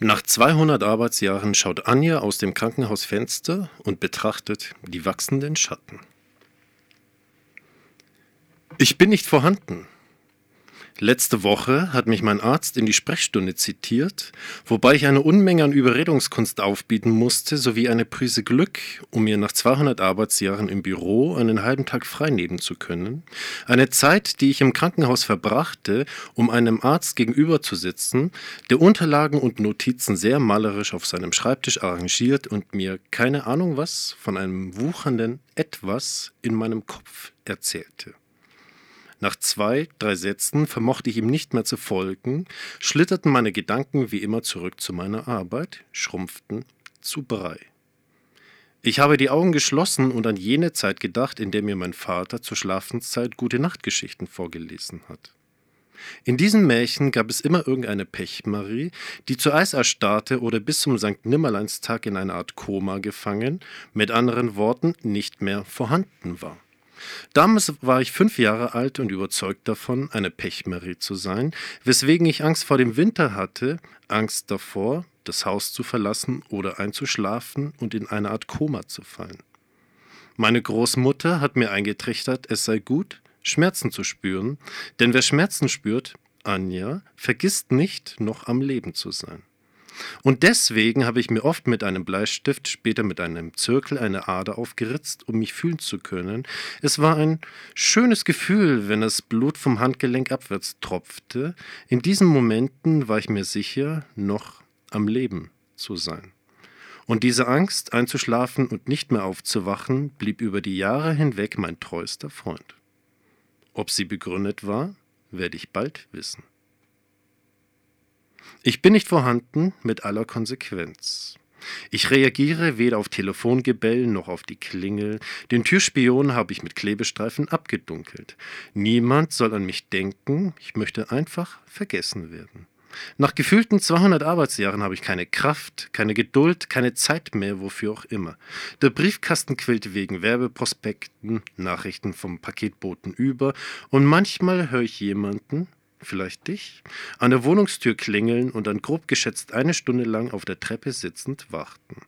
Nach 200 Arbeitsjahren schaut Anja aus dem Krankenhausfenster und betrachtet die wachsenden Schatten. Ich bin nicht vorhanden. Letzte Woche hat mich mein Arzt in die Sprechstunde zitiert, wobei ich eine Unmenge an Überredungskunst aufbieten musste, sowie eine Prise Glück, um mir nach 200 Arbeitsjahren im Büro einen halben Tag frei nehmen zu können. Eine Zeit, die ich im Krankenhaus verbrachte, um einem Arzt gegenüber zu sitzen, der Unterlagen und Notizen sehr malerisch auf seinem Schreibtisch arrangiert und mir keine Ahnung was von einem wuchernden Etwas in meinem Kopf erzählte. Nach zwei, drei Sätzen vermochte ich ihm nicht mehr zu folgen, schlitterten meine Gedanken wie immer zurück zu meiner Arbeit, schrumpften zu Brei. Ich habe die Augen geschlossen und an jene Zeit gedacht, in der mir mein Vater zur Schlafenszeit gute Nachtgeschichten vorgelesen hat. In diesen Märchen gab es immer irgendeine Pechmarie, die zu Eis erstarrte oder bis zum St. Nimmerleinstag in eine Art Koma gefangen, mit anderen Worten nicht mehr vorhanden war. Damals war ich fünf Jahre alt und überzeugt davon, eine Pechmarie zu sein, weswegen ich Angst vor dem Winter hatte, Angst davor, das Haus zu verlassen oder einzuschlafen und in eine Art Koma zu fallen. Meine Großmutter hat mir eingetrichtert, es sei gut, Schmerzen zu spüren, denn wer Schmerzen spürt, Anja, vergisst nicht, noch am Leben zu sein. Und deswegen habe ich mir oft mit einem Bleistift, später mit einem Zirkel eine Ader aufgeritzt, um mich fühlen zu können. Es war ein schönes Gefühl, wenn das Blut vom Handgelenk abwärts tropfte. In diesen Momenten war ich mir sicher, noch am Leben zu sein. Und diese Angst, einzuschlafen und nicht mehr aufzuwachen, blieb über die Jahre hinweg mein treuester Freund. Ob sie begründet war, werde ich bald wissen. Ich bin nicht vorhanden mit aller Konsequenz. Ich reagiere weder auf Telefongebell noch auf die Klingel. Den Türspion habe ich mit Klebestreifen abgedunkelt. Niemand soll an mich denken. Ich möchte einfach vergessen werden. Nach gefühlten 200 Arbeitsjahren habe ich keine Kraft, keine Geduld, keine Zeit mehr, wofür auch immer. Der Briefkasten quillt wegen Werbeprospekten, Nachrichten vom Paketboten über und manchmal höre ich jemanden, vielleicht dich, an der Wohnungstür klingeln und dann grob geschätzt eine Stunde lang auf der Treppe sitzend warten.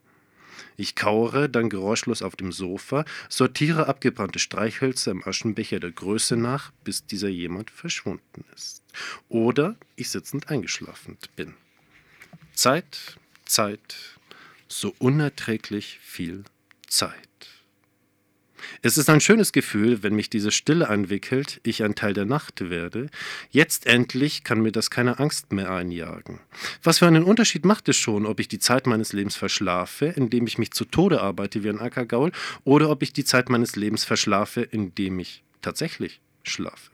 Ich kauere dann geräuschlos auf dem Sofa, sortiere abgebrannte Streichhölzer im Aschenbecher der Größe nach, bis dieser jemand verschwunden ist. Oder ich sitzend eingeschlafen bin. Zeit, Zeit, so unerträglich viel Zeit. Es ist ein schönes Gefühl, wenn mich diese Stille einwickelt, ich ein Teil der Nacht werde. Jetzt endlich kann mir das keine Angst mehr einjagen. Was für einen Unterschied macht es schon, ob ich die Zeit meines Lebens verschlafe, indem ich mich zu Tode arbeite wie ein Ackergaul, oder ob ich die Zeit meines Lebens verschlafe, indem ich tatsächlich schlafe.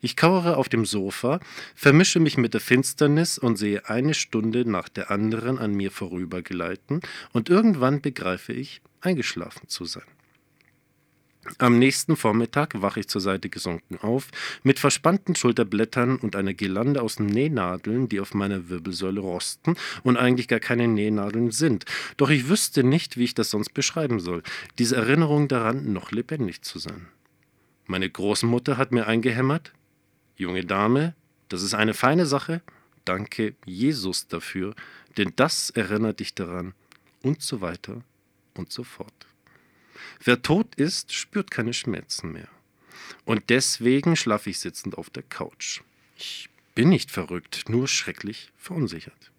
Ich kauere auf dem Sofa, vermische mich mit der Finsternis und sehe eine Stunde nach der anderen an mir vorübergleiten, und irgendwann begreife ich, eingeschlafen zu sein. Am nächsten Vormittag wache ich zur Seite gesunken auf, mit verspannten Schulterblättern und einer Girlande aus Nähnadeln, die auf meiner Wirbelsäule rosten und eigentlich gar keine Nähnadeln sind. Doch ich wüsste nicht, wie ich das sonst beschreiben soll, diese Erinnerung daran, noch lebendig zu sein. Meine Großmutter hat mir eingehämmert, junge Dame, das ist eine feine Sache, danke Jesus dafür, denn das erinnert dich daran, und so weiter und so fort. Wer tot ist, spürt keine Schmerzen mehr. Und deswegen schlafe ich sitzend auf der Couch. Ich bin nicht verrückt, nur schrecklich verunsichert.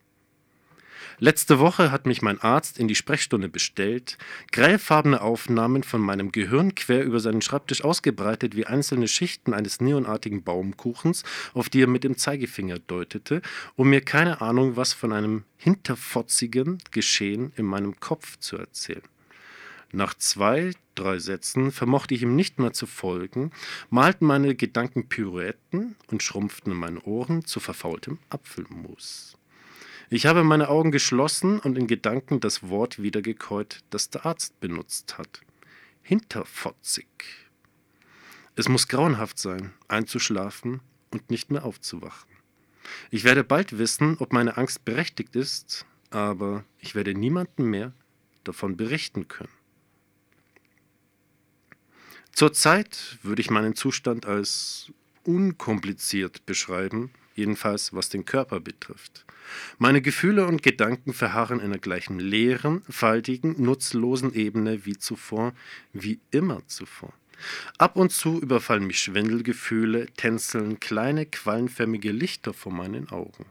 Letzte Woche hat mich mein Arzt in die Sprechstunde bestellt, grellfarbene Aufnahmen von meinem Gehirn quer über seinen Schreibtisch ausgebreitet wie einzelne Schichten eines neonartigen Baumkuchens, auf die er mit dem Zeigefinger deutete, um mir keine Ahnung was von einem hinterfotzigen Geschehen in meinem Kopf zu erzählen. Nach zwei, drei Sätzen vermochte ich ihm nicht mehr zu folgen, malten meine Gedanken Pirouetten und schrumpften in meinen Ohren zu verfaultem Apfelmus. Ich habe meine Augen geschlossen und in Gedanken das Wort wiedergekäut, das der Arzt benutzt hat. Hinterfotzig. Es muss grauenhaft sein, einzuschlafen und nicht mehr aufzuwachen. Ich werde bald wissen, ob meine Angst berechtigt ist, aber ich werde niemandem mehr davon berichten können. Zurzeit würde ich meinen Zustand als unkompliziert beschreiben. jedenfalls was den Körper betrifft. Meine Gefühle und Gedanken verharren in der gleichen leeren, faltigen, nutzlosen Ebene wie zuvor, wie immer zuvor. Ab und zu überfallen mich Schwindelgefühle, tänzeln kleine quallenförmige Lichter vor meinen Augen.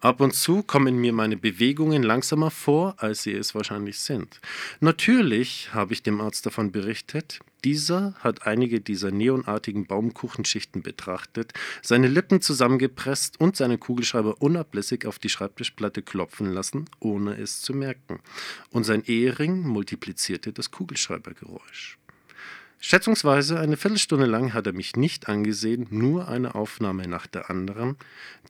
Ab und zu kommen mir meine Bewegungen langsamer vor, als sie es wahrscheinlich sind. Natürlich habe ich dem Arzt davon berichtet. Dieser hat einige dieser neonartigen Baumkuchenschichten betrachtet, seine Lippen zusammengepresst und seinen Kugelschreiber unablässig auf die Schreibtischplatte klopfen lassen, ohne es zu merken. Und sein Ehering multiplizierte das Kugelschreibergeräusch. Schätzungsweise eine Viertelstunde lang hat er mich nicht angesehen, nur eine Aufnahme nach der anderen.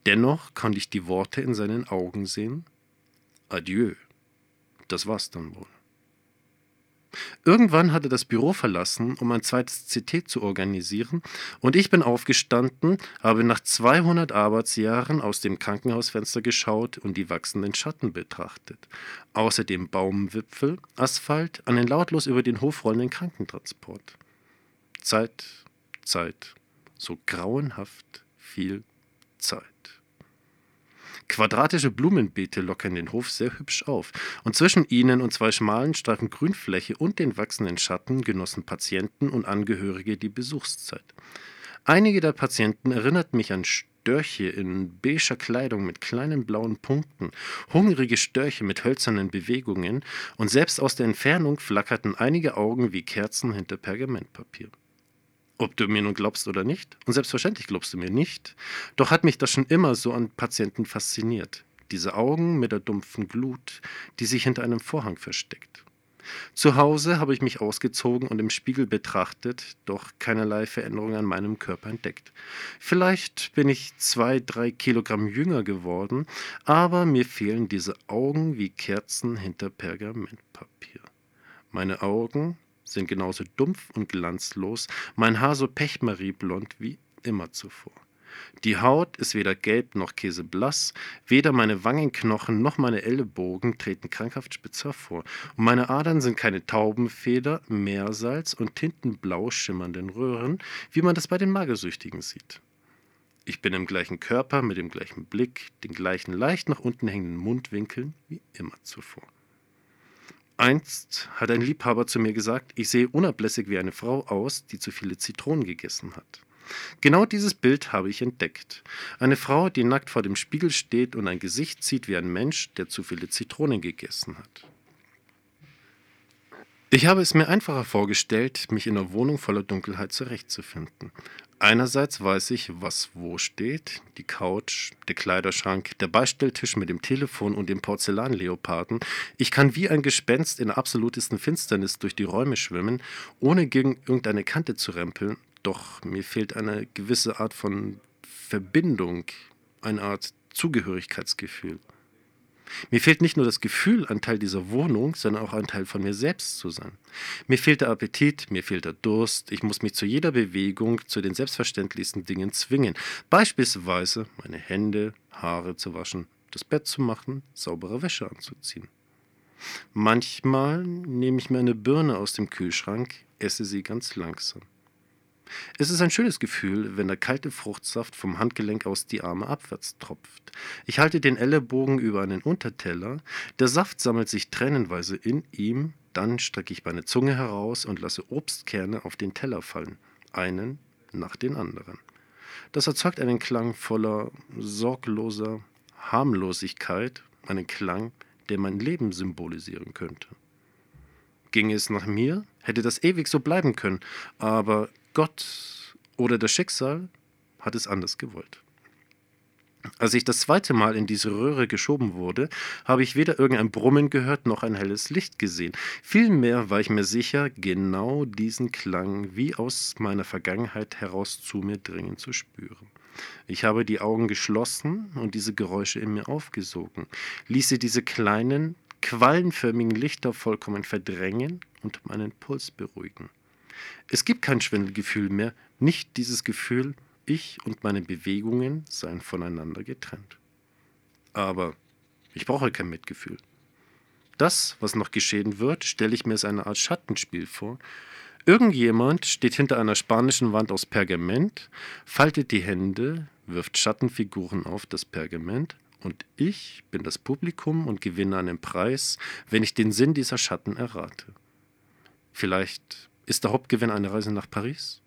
Dennoch konnte ich die Worte in seinen Augen sehen. Adieu. Das war's dann wohl. Irgendwann hat er das Büro verlassen, um ein zweites CT zu organisieren, und ich bin aufgestanden, habe nach 200 Arbeitsjahren aus dem Krankenhausfenster geschaut und die wachsenden Schatten betrachtet. Außerdem Baumwipfel, Asphalt, einen lautlos über den Hof rollenden Krankentransport. Zeit, Zeit, so grauenhaft viel Zeit. Quadratische Blumenbeete lockern den Hof sehr hübsch auf, und zwischen ihnen und zwei schmalen Streifen Grünfläche und den wachsenden Schatten genossen Patienten und Angehörige die Besuchszeit. Einige der Patienten erinnerten mich an Störche in beiger Kleidung mit kleinen blauen Punkten, hungrige Störche mit hölzernen Bewegungen, und selbst aus der Entfernung flackerten einige Augen wie Kerzen hinter Pergamentpapier ob du mir nun glaubst oder nicht. Und selbstverständlich glaubst du mir nicht. Doch hat mich das schon immer so an Patienten fasziniert. Diese Augen mit der dumpfen Glut, die sich hinter einem Vorhang versteckt. Zu Hause habe ich mich ausgezogen und im Spiegel betrachtet, doch keinerlei Veränderung an meinem Körper entdeckt. Vielleicht bin ich zwei, drei Kilogramm jünger geworden, aber mir fehlen diese Augen wie Kerzen hinter Pergamentpapier. Meine Augen, sind genauso dumpf und glanzlos, mein Haar so pechmarieblond wie immer zuvor. Die Haut ist weder gelb noch käseblass, weder meine Wangenknochen noch meine Ellenbogen treten krankhaft spitz hervor, und meine Adern sind keine Taubenfeder, Meersalz und tintenblau schimmernden Röhren, wie man das bei den Magersüchtigen sieht. Ich bin im gleichen Körper, mit dem gleichen Blick, den gleichen leicht nach unten hängenden Mundwinkeln wie immer zuvor. Einst hat ein Liebhaber zu mir gesagt, ich sehe unablässig wie eine Frau aus, die zu viele Zitronen gegessen hat. Genau dieses Bild habe ich entdeckt. Eine Frau, die nackt vor dem Spiegel steht und ein Gesicht sieht wie ein Mensch, der zu viele Zitronen gegessen hat. Ich habe es mir einfacher vorgestellt, mich in einer Wohnung voller Dunkelheit zurechtzufinden. Einerseits weiß ich, was wo steht, die Couch, der Kleiderschrank, der Beistelltisch mit dem Telefon und dem Porzellanleoparden. Ich kann wie ein Gespenst in absolutesten Finsternis durch die Räume schwimmen, ohne gegen irgendeine Kante zu rempeln, doch mir fehlt eine gewisse Art von Verbindung, eine Art Zugehörigkeitsgefühl. Mir fehlt nicht nur das Gefühl, ein Teil dieser Wohnung, sondern auch ein Teil von mir selbst zu sein. Mir fehlt der Appetit, mir fehlt der Durst, ich muss mich zu jeder Bewegung, zu den selbstverständlichsten Dingen zwingen. Beispielsweise meine Hände, Haare zu waschen, das Bett zu machen, saubere Wäsche anzuziehen. Manchmal nehme ich mir eine Birne aus dem Kühlschrank, esse sie ganz langsam. Es ist ein schönes Gefühl, wenn der kalte Fruchtsaft vom Handgelenk aus die Arme abwärts tropft. Ich halte den Ellenbogen über einen Unterteller, der Saft sammelt sich tränenweise in ihm, dann strecke ich meine Zunge heraus und lasse Obstkerne auf den Teller fallen, einen nach den anderen. Das erzeugt einen Klang voller sorgloser Harmlosigkeit, einen Klang, der mein Leben symbolisieren könnte. Ginge es nach mir, hätte das ewig so bleiben können, aber Gott oder das Schicksal hat es anders gewollt. Als ich das zweite Mal in diese Röhre geschoben wurde, habe ich weder irgendein Brummen gehört noch ein helles Licht gesehen. Vielmehr war ich mir sicher, genau diesen Klang wie aus meiner Vergangenheit heraus zu mir dringend zu spüren. Ich habe die Augen geschlossen und diese Geräusche in mir aufgesogen, ließe diese kleinen, quallenförmigen Lichter vollkommen verdrängen und meinen Puls beruhigen. Es gibt kein Schwindelgefühl mehr, nicht dieses Gefühl, ich und meine Bewegungen seien voneinander getrennt. Aber ich brauche kein Mitgefühl. Das, was noch geschehen wird, stelle ich mir als eine Art Schattenspiel vor. Irgendjemand steht hinter einer spanischen Wand aus Pergament, faltet die Hände, wirft Schattenfiguren auf das Pergament und ich bin das Publikum und gewinne einen Preis, wenn ich den Sinn dieser Schatten errate. Vielleicht ist der Hauptgewinn eine Reise nach Paris?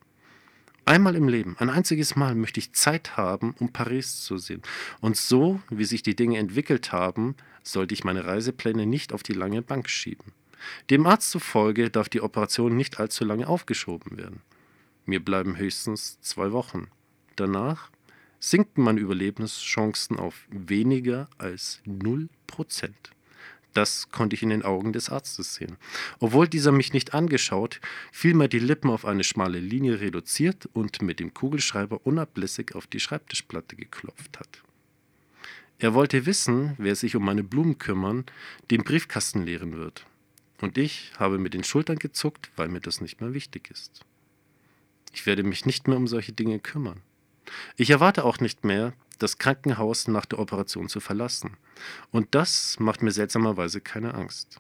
Einmal im Leben, ein einziges Mal möchte ich Zeit haben, um Paris zu sehen. Und so, wie sich die Dinge entwickelt haben, sollte ich meine Reisepläne nicht auf die lange Bank schieben. Dem Arzt zufolge darf die Operation nicht allzu lange aufgeschoben werden. Mir bleiben höchstens zwei Wochen. Danach sinken meine Überlebenschancen auf weniger als 0%. Das konnte ich in den Augen des Arztes sehen. Obwohl dieser mich nicht angeschaut, vielmehr die Lippen auf eine schmale Linie reduziert und mit dem Kugelschreiber unablässig auf die Schreibtischplatte geklopft hat. Er wollte wissen, wer sich um meine Blumen kümmern, den Briefkasten leeren wird. Und ich habe mit den Schultern gezuckt, weil mir das nicht mehr wichtig ist. Ich werde mich nicht mehr um solche Dinge kümmern. Ich erwarte auch nicht mehr, das Krankenhaus nach der Operation zu verlassen. Und das macht mir seltsamerweise keine Angst.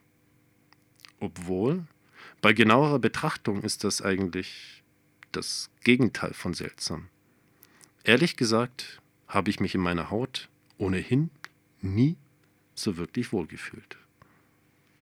Obwohl, bei genauerer Betrachtung ist das eigentlich das Gegenteil von seltsam. Ehrlich gesagt habe ich mich in meiner Haut ohnehin nie so wirklich wohlgefühlt.